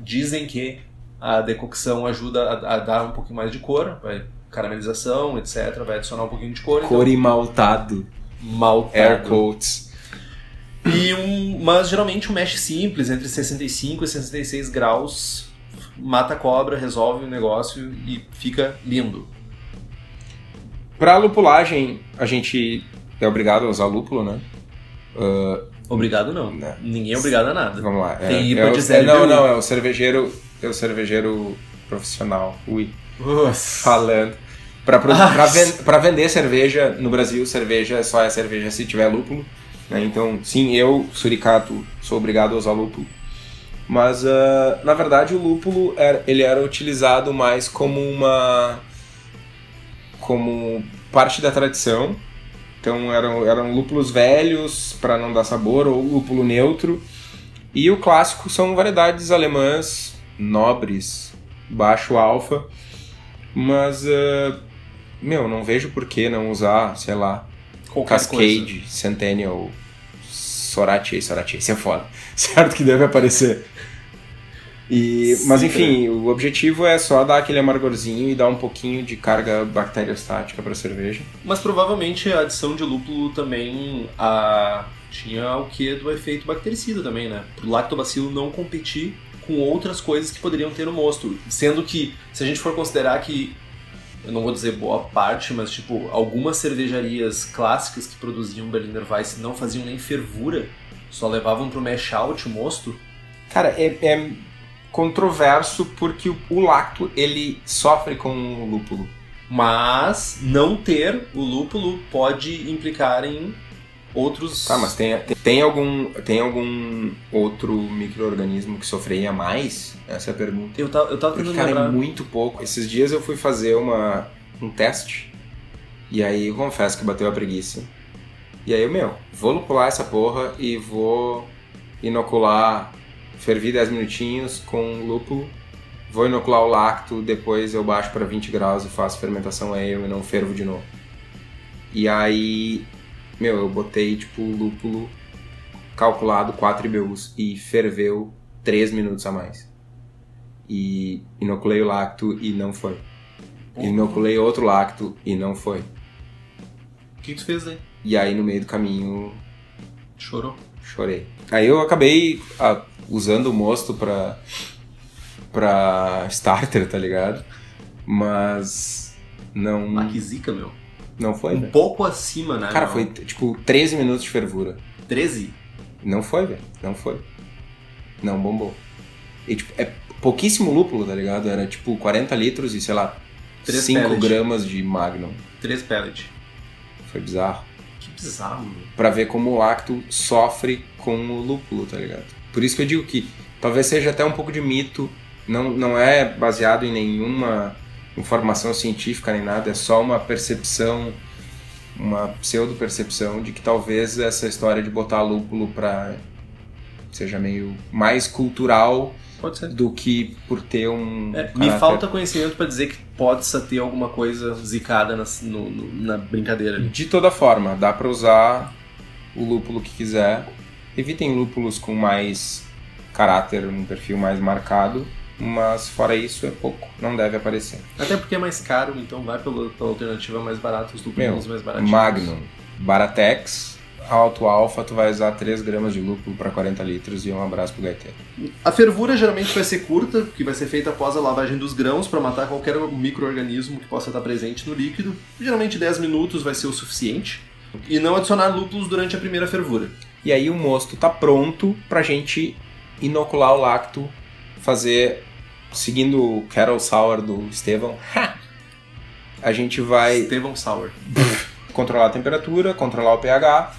dizem que a decocção ajuda a, a, dar um pouquinho mais de cor, vai caramelização, etc. Vai adicionar um pouquinho de cor. Cor então, e maltado. Maltado. Air quotes. E um, mas geralmente um mesh simples, entre 65 e 66 graus, mata a cobra, resolve o negócio e fica lindo. Para lupulagem, a gente é obrigado a usar lúpulo, né? Uh, obrigado não. Né? Ninguém é obrigado a nada. Vamos lá. É, Tem IPA é, de zero. É, não, não, é o cervejeiro, é o cervejeiro profissional. Ui. Nossa. Falando. Para ven vender cerveja no Brasil, cerveja só é cerveja se tiver lúpulo. Né? Então, sim, eu, suricato, sou obrigado a usar lúpulo. Mas, uh, na verdade, o lúpulo era, ele era utilizado mais como uma como parte da tradição. Então eram, eram lúpulos velhos para não dar sabor ou lúpulo neutro. E o clássico são variedades alemãs nobres, baixo alfa. Mas, uh, meu, não vejo por que não usar, sei lá, Qualquer Cascade, coisa. Centennial, Sorachi, Sorachi, isso é foda. Certo que deve aparecer. E, mas enfim, o objetivo é só dar aquele amargorzinho e dar um pouquinho de carga bacteriostática para a cerveja. Mas provavelmente a adição de lúpulo também a... tinha o que do efeito bactericida também, né? Para o lactobacilo não competir com outras coisas que poderiam ter no mosto. Sendo que, se a gente for considerar que, eu não vou dizer boa parte, mas tipo, algumas cervejarias clássicas que produziam Berliner Weiss não faziam nem fervura, só levavam para o mash out o mosto. Cara, é, é controverso porque o lacto ele sofre com o lúpulo. Mas não ter o lúpulo pode implicar em outros. Tá, mas tem, tem, tem algum, tem algum outro microorganismo que sofreria mais? Essa é a pergunta. Eu tava, eu tava tentando cara, lembrar. é muito pouco. Esses dias eu fui fazer uma, um teste. E aí eu confesso que bateu a preguiça. E aí, meu, vou lupular essa porra e vou inocular, ferver 10 minutinhos com lúpulo. Vou inocular o lacto, depois eu baixo para 20 graus e faço fermentação ale e não fervo de novo. E aí, meu, eu botei tipo lúpulo calculado 4 IBUs e ferveu 3 minutos a mais. E inoculei o lacto e não foi. Inoculei outro lacto e não foi. O que tu fez aí? E aí no meio do caminho Chorou. chorei. Aí eu acabei ah, usando o mosto pra, pra starter, tá ligado? Mas não, Ah, que zica, meu. não foi, Um velho. pouco acima, né? Cara, meu? foi tipo 13 minutos de fervura. 13? Não foi, velho. Não foi. Não bombou. E tipo, é pouquíssimo lúpulo, tá ligado? Era tipo 40 litros e sei lá, Três 5 pellets. gramas de Magnum. 3 pellet. Foi bizarro. Que bizarro, meu. Pra ver como o lacto sofre com o lúpulo, tá ligado? Por isso que eu digo que talvez seja até um pouco de mito, não, não é baseado em nenhuma informação científica nem nada, é só uma percepção, uma pseudo-percepção de que talvez essa história de botar lúpulo pra seja meio mais cultural do que por ter um. É, me falta conhecimento pra dizer que pode ter alguma coisa zicada na, no- no- na brincadeira. De toda forma, dá pra usar o lúpulo que quiser. Evitem lúpulos com mais caráter, um perfil mais marcado, mas fora isso é pouco, não deve aparecer. Até porque é mais caro, então vai pela, pela alternativa mais barata, os Meu, lúpulos mais baratinhos. Magnum, Baratex, Alto Alfa, tu vai usar 3 gramas de lúpulo para 40 litros e um abraço pro gaiteiro. A fervura geralmente vai ser curta, que vai ser feita após a lavagem dos grãos para matar qualquer microorganismo que possa estar presente no líquido. Geralmente 10 minutos vai ser o suficiente. E não adicionar lúpulos durante a primeira fervura. E aí o mosto tá pronto pra gente inocular o lacto, fazer, seguindo o Kettle Sour do Estevão, a gente vai Estevão Sour. controlar a temperatura, controlar o pH.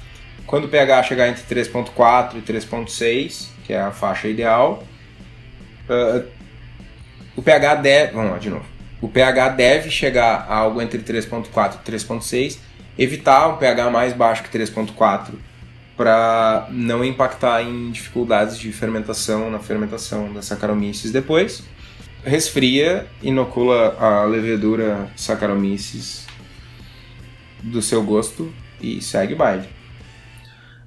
Quando o pH chegar entre 3.4 e 3.6, que é a faixa ideal, ah, o pH deve, vamos lá de novo. O pH deve chegar a algo entre 3.4 e 3.6, evitar um pH mais baixo que 3.4 para não impactar em dificuldades de fermentação na fermentação das Saccharomyces depois. Resfria, inocula a levedura Saccharomyces do seu gosto e segue o baile.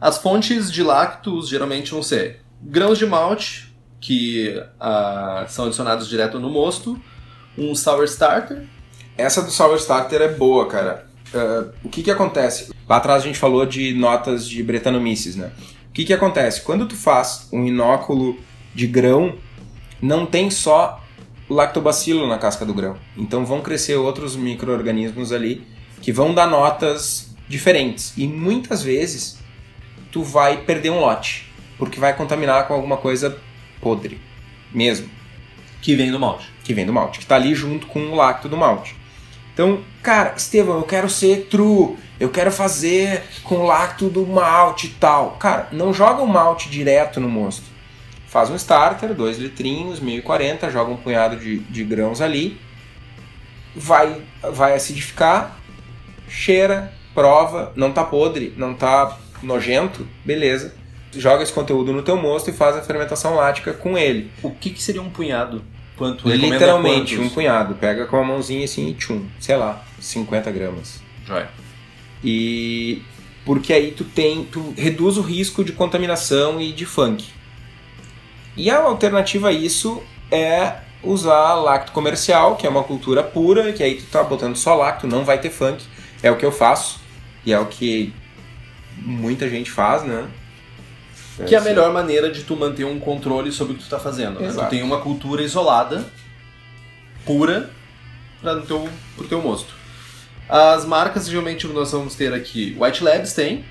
As fontes de lácteos geralmente vão ser grãos de malte, que ah, são adicionados direto no mosto, um sour starter, Essa do Sour Starter é boa, cara. Ah, o que que acontece? Lá atrás a gente falou de notas de Brettanomyces, né? O que que acontece? Quando tu faz um inóculo de grão, não tem só lactobacilo na casca do grão. Então vão crescer outros micro-organismos ali que vão dar notas diferentes. E muitas vezes tu vai perder um lote, porque vai contaminar com alguma coisa podre, mesmo que vem do malte. que vem do malte, que tá ali junto com o lacto do malte. Então, cara, Estevão, eu quero ser true, eu quero fazer com lacto do malte e tal. Cara, não joga o malte direto no mosto. Faz um starter, 2 litrinhos, 1040, joga um punhado de, de grãos ali, vai, vai acidificar, cheira, prova, não tá podre, não tá nojento, beleza. Joga esse conteúdo no teu mosto e faz a fermentação lática com ele. O que, que seria um punhado? Quanto Literalmente, um punhado. Pega com a mãozinha assim e tchum, sei lá, 50 gramas. Joia. E porque aí tu tem, tu reduz o risco de contaminação e de funk. E a alternativa a isso é usar lacto comercial, que é uma cultura pura, que aí tu tá botando só lacto, não vai ter funk. É o que eu faço e é o que muita gente faz, né? Que é a melhor maneira de tu manter um controle sobre o que tu tá fazendo. Né? Tu tem uma cultura isolada, pura, para o teu, pro teu mosto. As marcas, geralmente, nós vamos ter aqui, White Labs tem,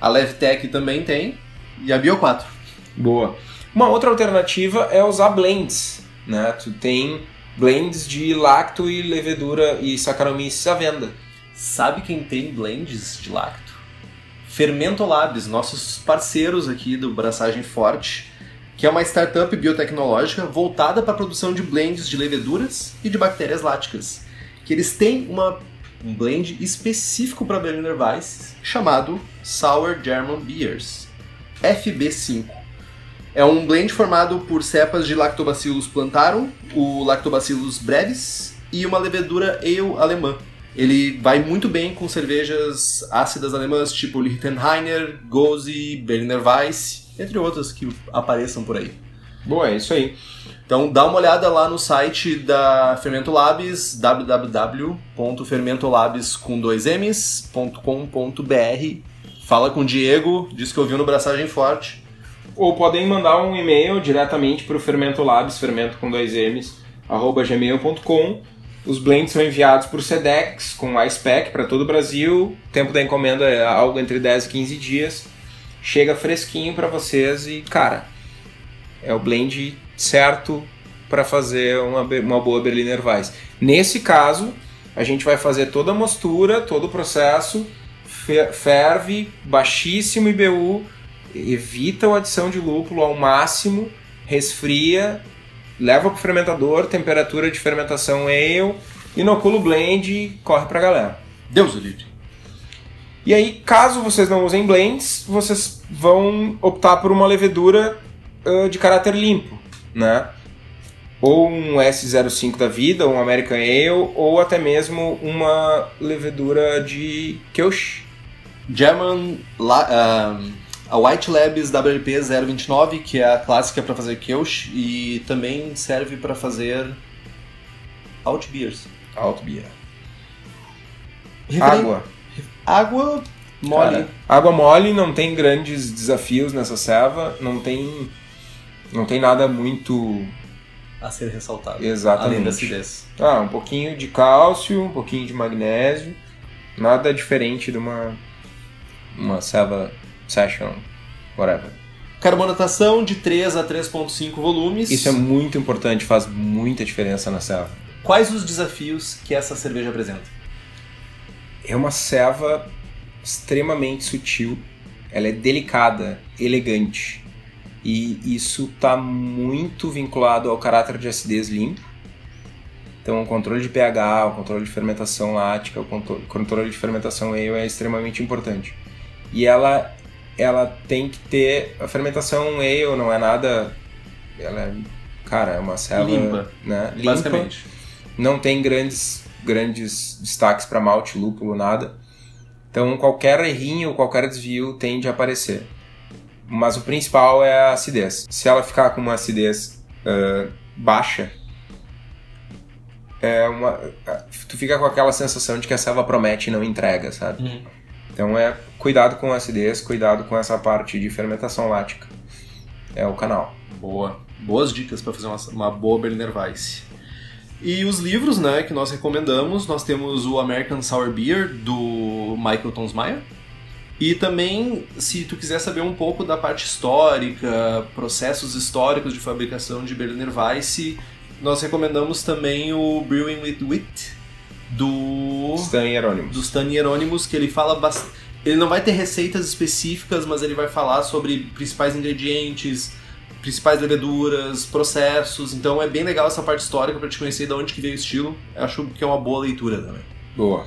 a Levtech também tem, e a Bio4. Boa. Uma outra alternativa é usar blends, né? Tu tem blends de lacto e levedura e Saccharomyces à venda. Sabe quem tem blends de lacto? Fermento Labs, nossos parceiros aqui do Braçagem Forte, que é uma startup biotecnológica voltada para a produção de blends de leveduras e de bactérias láticas. Que eles têm uma, um blend específico para Berliner Weiss chamado Sour German Beers, FB5. É um blend formado por cepas de Lactobacillus plantarum, o Lactobacillus brevis e uma levedura ale alemã, ele vai muito bem com cervejas ácidas alemãs, tipo Lichtenheiner, Gose, Berliner Weiss, entre outras que apareçam por aí. Boa, é isso aí. Então dá uma olhada lá no site da Fermento Labs, www.fermentolabs com dois m's.com.br. Fala com o Diego, diz que ouviu no Braçagem Forte. Ou podem mandar um e-mail diretamente para o Fermento Labs, fermento com dois m's, arroba gmail.com os blends são enviados por SEDEX com iSpec para todo o Brasil. O tempo da encomenda é algo entre 10 e 15 dias. Chega fresquinho para vocês e, cara, é o blend certo para fazer uma, uma boa Berliner Weiss. Nesse caso, a gente vai fazer toda a mostura, todo o processo, ferve, baixíssimo IBU, evita a adição de lúpulo ao máximo, resfria leva pro fermentador, temperatura de fermentação ale, inocula o blend e corre pra galera. Deus o livre. E aí, caso vocês não usem blends, vocês vão optar por uma levedura uh, de caráter limpo, né? Ou um S05 da vida, um American Ale, ou até mesmo uma levedura de Kiosh. German um, a White Labs WLP 029, que é a clássica para fazer Kölsch e também serve para fazer Alt Beers. Alt Beer. Água. Água mole. Cara, água mole, não tem grandes desafios nessa serva, não tem não tem nada muito a ser ressaltado. Exatamente. Além da acidez. Ah, um pouquinho de cálcio, um pouquinho de magnésio, nada diferente de uma uma serva session, whatever. Carbonatação de 3 a 3.5 volumes. Isso é muito importante, faz muita diferença na ceva. Quais os desafios que essa cerveja apresenta? É uma ceva extremamente sutil, ela é delicada, elegante. E isso está muito vinculado ao caráter de acidez limpo. Então, o controle de pH, o controle de fermentação lática, o controle de fermentação ale é extremamente importante. E ela ela tem que ter a fermentação ale, não é nada ela é, cara, é uma célula limpa, né? limpa. Basicamente. Não tem grandes grandes destaques para malte, lúpulo, nada. Então qualquer errinho, qualquer desvio tende a aparecer. Mas o principal é a acidez. Se ela ficar com uma acidez uh, baixa, é uma, tu fica com aquela sensação de que a selva promete e não entrega, sabe? Uhum. Então é cuidado com a acidez, cuidado com essa parte de fermentação lática. É o canal. Boa. Boas dicas para fazer uma, uma, boa Berliner Weiss. E os livros, né, que nós recomendamos, nós temos o American Sour Beer do Michael Tonsmeyer. E também, se tu quiser saber um pouco da parte histórica, processos históricos de fabricação de Berliner Weiss, nós recomendamos também o Brewing with Wit, do Stan Hieronymus. Do Stan Hieronymus, que ele fala bastante. Ele não vai ter receitas específicas, mas ele vai falar sobre principais ingredientes, principais leveduras, processos. Então é bem legal essa parte histórica para te conhecer de onde que veio o estilo. Eu acho que é uma boa leitura também. Boa.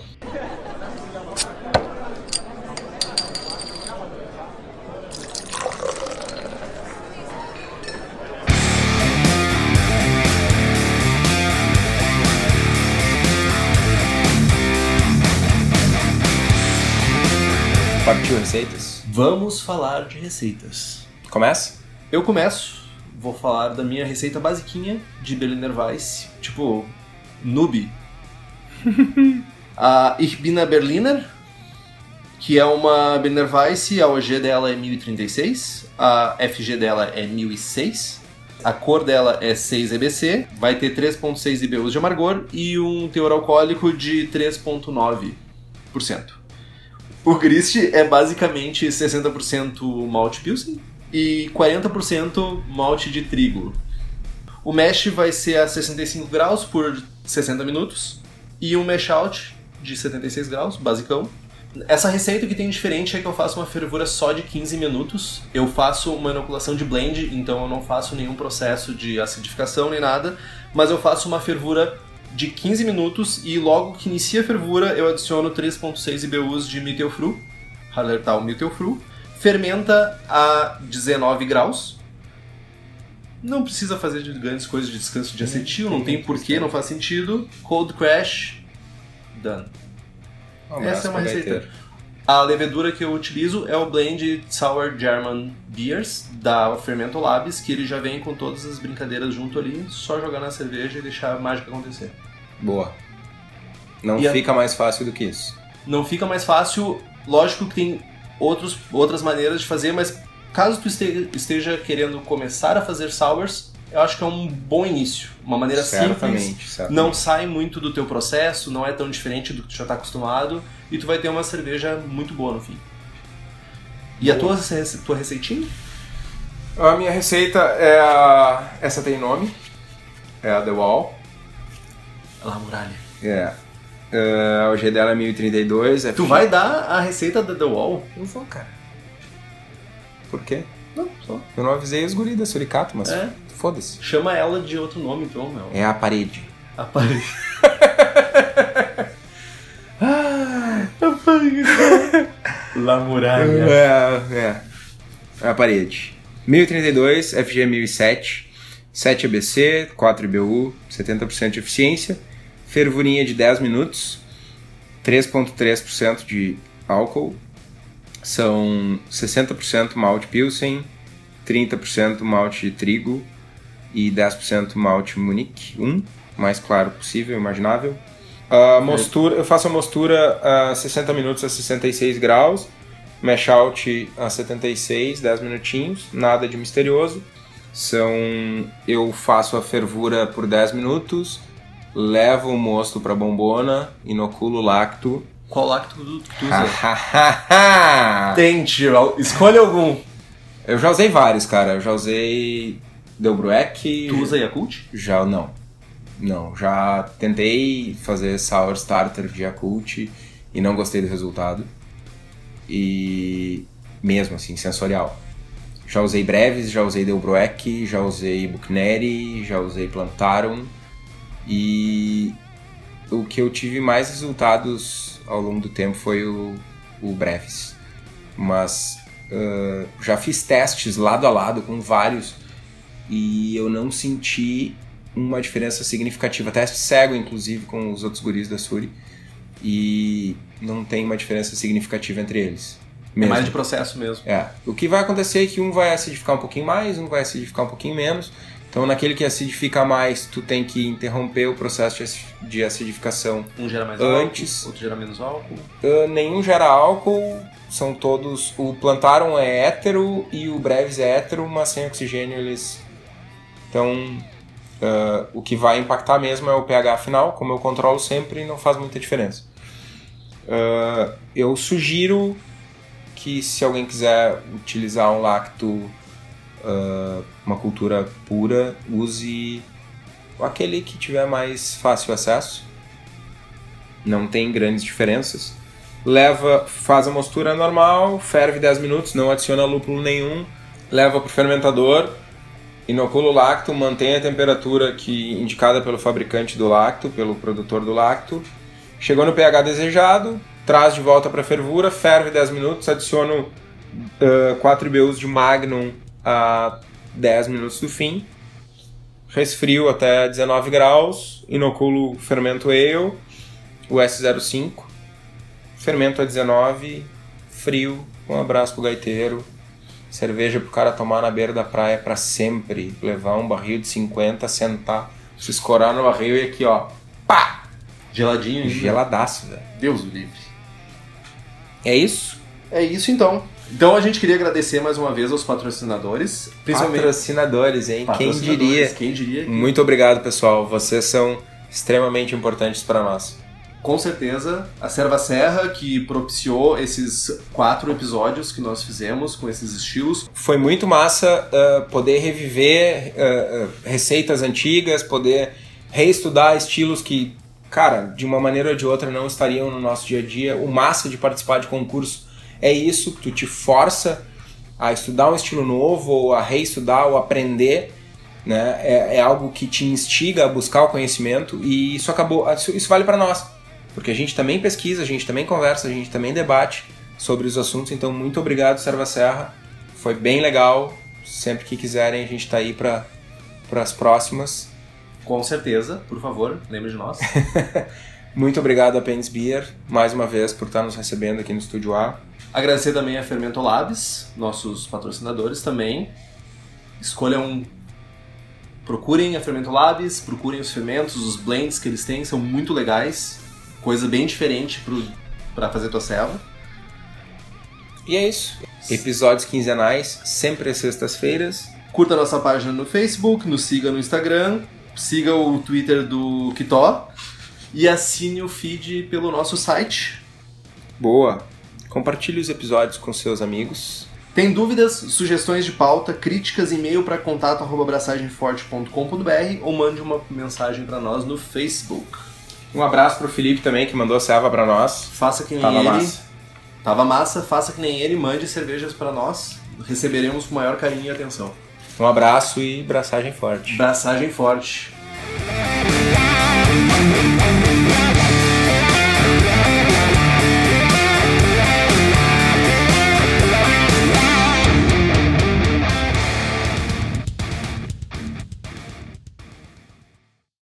Receitas? Vamos falar de receitas. Começa? Eu começo. Vou falar da minha receita basiquinha de Berliner Weiss, tipo noob. a Ich bin a Berliner, que é uma Berliner Weiss, a OG dela é 1036, a FG dela é 1006. A cor dela é 6 EBC, vai ter 3.6 IBUs de amargor e um teor alcoólico de 3.9%. O grist é basicamente 60% malte pilsen e 40% malte de trigo. O mash vai ser a 65 graus por 60 minutos e um mash out de 76 graus, basicão, Essa receita que tem diferente é que eu faço uma fervura só de 15 minutos. Eu faço uma inoculação de blend, então eu não faço nenhum processo de acidificação nem nada, mas eu faço uma fervura de 15 minutos e logo que inicia a fervura eu adiciono 3.6 IBUs de Mittelfru, Hallertau Mittelfru, fermenta a 19 graus. Não precisa fazer grandes coisas de descanso de acetil, não tem porquê, não faz sentido. Cold crash, done. Um Essa é uma receita. A levedura que eu utilizo é o blend Sour German Beers da Fermento Labs, que ele já vem com todas as brincadeiras junto ali, só jogar na cerveja e deixar a mágica acontecer. Boa. Não E a- fica mais fácil do que isso. Não fica mais fácil, lógico que tem outros, outras maneiras de fazer, mas caso tu este- esteja querendo começar a fazer sours, eu acho que é um bom início. Uma maneira simples, certamente, certamente. não sai muito do teu processo, não é tão diferente do que tu já está acostumado, e tu vai ter uma cerveja muito boa no fim. E a tua, tua receitinha? A minha receita é a... Essa tem nome. É a The Wall. La Muralha. É. É, o G dela é 1032. É Tu fi- vai dar a receita da The Wall? Eu vou, cara. Por quê? Não, só. Eu não avisei os guris da Suricato, mas É. foda-se. Chama ela de outro nome, então, meu. É a parede. A parede. a parede. La Muralha. É, é. É a parede. 1032, FG 1007, 7 ABC, 4 IBU, 70% de eficiência, fervurinha de 10 minutos, 3,3% de álcool, são 60% malte Pilsen, 30% malte de trigo e 10% malte Munique 1, mais claro possível, imaginável. A mostura, eu faço a mostura a 60 minutos a 66 graus, mash out a 76, 10 minutinhos, nada de misterioso. São eu faço a fervura por 10 minutos, levo o mosto para bombona, inoculo o lacto. Qual lacto tu, tu usa? Tente, escolha algum. eu já usei vários, cara. Eu já usei Delbrueck. Tu usa Yakult? Já não. Não, já tentei fazer Sour Starter de Yakult e não gostei do resultado. E mesmo assim, sensorial. Já usei Breves, já usei Delbrueck, já usei Buchneri, já usei Plantarum e o que eu tive mais resultados ao longo do tempo foi o, o Breves. Mas ah, já fiz testes lado a lado com vários e eu não senti uma diferença significativa. Teste cego, inclusive, com os outros guris da Suri. E não tem uma diferença significativa entre eles. É Mesmo. mais de processo mesmo. É. O que vai acontecer é que um vai acidificar um pouquinho mais, um vai acidificar um pouquinho menos. Então, naquele que acidifica mais, tu tem que interromper o processo de aci- de acidificação. Um gera mais Antes. álcool, outro gera menos álcool. Ah, nenhum gera álcool, são todos. O Plantarum é hétero e o Brevis é hétero, mas sem oxigênio eles. Então, ah, o que vai impactar mesmo é o pH final, como eu controlo sempre, não faz muita diferença. Ah, eu sugiro que se alguém quiser utilizar um lacto, ah, uma cultura pura, use aquele que tiver mais fácil acesso. Não tem grandes diferenças. Leva, faz a mostura normal, ferve 10 minutos, não adiciona lúpulo nenhum, leva para o fermentador, inocula o lacto, mantém a temperatura que indicada pelo fabricante do lacto, pelo produtor do lacto. Chegou no pH desejado, traz de volta para a fervura, ferve 10 minutos, adiciono ah, 4 IBUs de Magnum a 10 minutos do fim, resfrio até 19 graus, inoculo fermento ale, o S05, fermento a 19, frio, um abraço pro gaiteiro, cerveja pro cara tomar na beira da praia para sempre, levar um barril de 50, sentar, se escorar no barril e aqui ó, pá, Geladinho geladaço, velho. Deus o livre. É isso? É isso então. Então a gente queria agradecer mais uma vez aos patrocinadores. Principalmente Patrocinadores, hein? Quem patrocinadores. diria? Quem diria? que- Muito obrigado, pessoal. Vocês são extremamente importantes para nós. Com certeza, a Serva Serra que propiciou esses quatro episódios que nós fizemos com esses estilos. Foi muito massa ah, poder reviver ah, receitas antigas, poder reestudar estilos que cara, de uma maneira ou de outra não estariam no nosso dia a dia. O massa de participar de concurso é isso, tu te força a estudar um estilo novo, ou a reestudar, ou aprender, né? É, é algo que te instiga a buscar o conhecimento e isso acabou, isso, isso vale para nós, porque a gente também pesquisa, a gente também conversa, a gente também debate sobre os assuntos. Então, muito obrigado, Serva Serra. Foi bem legal. Sempre que quiserem, a gente está aí para as próximas. Com certeza, por favor, lembre de nós. Muito obrigado a Pens Beer, mais uma vez, por estar nos recebendo aqui no Estúdio A. Agradecer também a Fermento Labs, nossos patrocinadores também. Escolham. Procurem a Fermento Labs, procurem os fermentos, os blends que eles têm, são muito legais. Coisa bem diferente para fazer tua serva. E é isso. Episódios quinzenais, sempre às sextas-feiras. Curta nossa página no Facebook, nos siga no Instagram, siga o Twitter do Kitó e assine o feed pelo nosso site. Boa! Compartilhe os episódios com seus amigos. Tem dúvidas, sugestões de pauta, críticas, e-mail para contato@abraçagemforte.com.br ou mande uma mensagem para nós no Facebook. Um abraço pro Felipe também que mandou a serva para nós. Faça que nem Tava ele. massa. Tava massa, faça que nem ele, mande cervejas para nós. Receberemos com maior carinho e atenção. Um abraço e braçagem forte. Braçagem forte.